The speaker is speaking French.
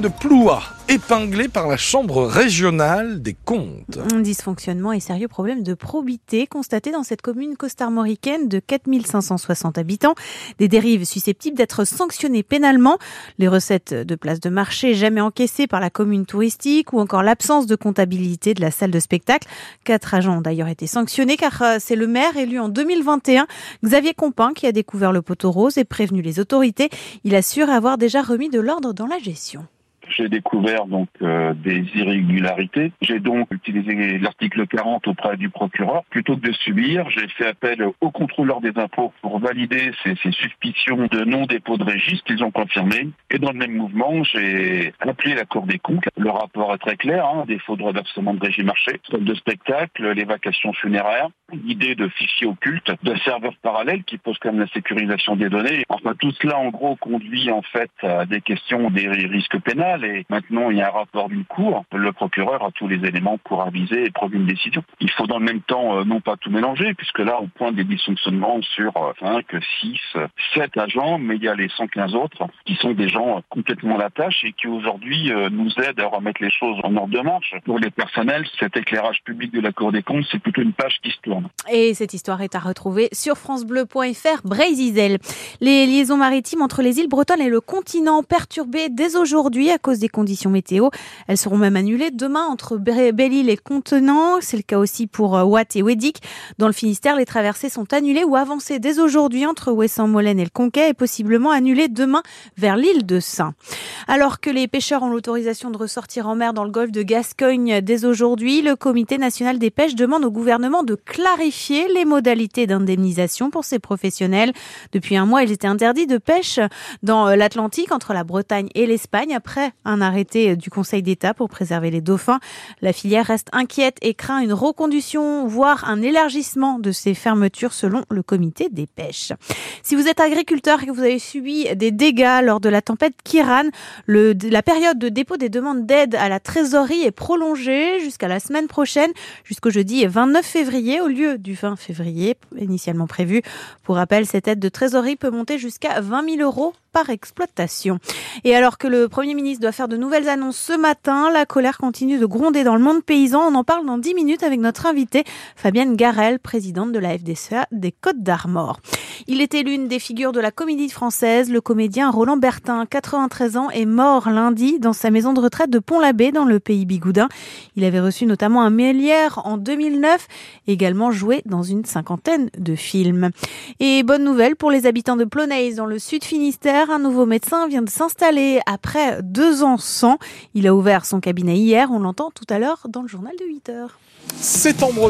de Ploua, épinglé par la Chambre régionale des comptes. Un dysfonctionnement et sérieux problème de probité constaté dans cette commune costarmoricaine de 4560 habitants. Des dérives susceptibles d'être sanctionnées pénalement. Les recettes de places de marché jamais encaissées par la commune touristique ou encore l'absence de comptabilité de la salle de spectacle. Quatre agents ont d'ailleurs été sanctionnés car euh, c'est le maire élu en 2021, Xavier Compin, qui a découvert le poteau rose et prévenu les autorités. Il assure avoir déjà remis de l'ordre dans la gestion j'ai découvert donc euh, des irrégularités. J'ai donc utilisé l'article 40 auprès du procureur. Plutôt que de subir, j'ai fait appel au contrôleur des impôts pour valider ces, ces suspicions de non-dépôt de registre. Ils ont confirmé. Et dans le même mouvement, j'ai appelé la Cour des comptes. Le rapport est très clair. Hein, défaut de reversement de régime marché, de spectacle, les vacations funéraires, l'idée de fichiers occultes, de serveurs parallèles qui posent quand même la sécurisation des données. Enfin, tout cela, en gros, conduit en fait à des questions des risques pénals et maintenant il y a un rapport d'une cour. Le procureur a tous les éléments pour aviser et prendre une décision. Il faut dans le même temps euh, non pas tout mélanger, puisque là on pointe des dysfonctionnements sur 5, 6, 7 agents, mais il y a les 115 autres qui sont des gens complètement à la tâche et qui aujourd'hui euh, nous aident à remettre les choses en ordre de marche. Pour les personnels, cet éclairage public de la Cour des comptes, c'est plutôt une page qui se tourne. Et cette histoire est à retrouver sur francebleu.fr Brésil. Les liaisons maritimes entre les îles bretonnes et le continent perturbées dès aujourd'hui cause des conditions météo. Elles seront même annulées demain entre Belle-Île et Contenant. C'est le cas aussi pour euh, Watt et Wedic. Dans le Finistère, les traversées sont annulées ou avancées dès aujourd'hui entre Ouessant-Molène et le Conquet et possiblement annulées demain vers l'île de Saint. Alors que les pêcheurs ont l'autorisation de ressortir en mer dans le golfe de Gascogne dès aujourd'hui, le Comité national des pêches demande au gouvernement de clarifier les modalités d'indemnisation pour ces professionnels. Depuis un mois, ils étaient interdits de pêche dans euh, l'Atlantique entre la Bretagne et l'Espagne après un arrêté du Conseil d'État pour préserver les dauphins. La filière reste inquiète et craint une reconduction, voire un élargissement de ces fermetures selon le comité des pêches. Si vous êtes agriculteur et que vous avez subi des dégâts lors de la tempête Kiran, la période de dépôt des demandes d'aide à la trésorerie est prolongée jusqu'à la semaine prochaine, jusqu'au jeudi 29 février au lieu du 20 février initialement prévu. Pour rappel, cette aide de trésorerie peut monter jusqu'à 20 000 euros par exploitation. Et alors que le Premier ministre doit faire de nouvelles annonces ce matin, la colère continue de gronder dans le monde paysan. On en parle dans 10 minutes avec notre invitée, Fabienne Garel, présidente de la FDSEA des Côtes d'Armor. Il était l'une des figures de la comédie française. Le comédien Roland Bertin, 93 ans, est mort lundi dans sa maison de retraite de Pont-l'Abbé dans le pays bigoudin. Il avait reçu notamment un Mélière en 2009, également joué dans une cinquantaine de films. Et bonne nouvelle pour les habitants de Plonaise dans le sud Finistère. Un nouveau médecin vient de s'installer après deux ans sans. Il a ouvert son cabinet hier. On l'entend tout à l'heure dans le journal de 8 heures. C'est en breton.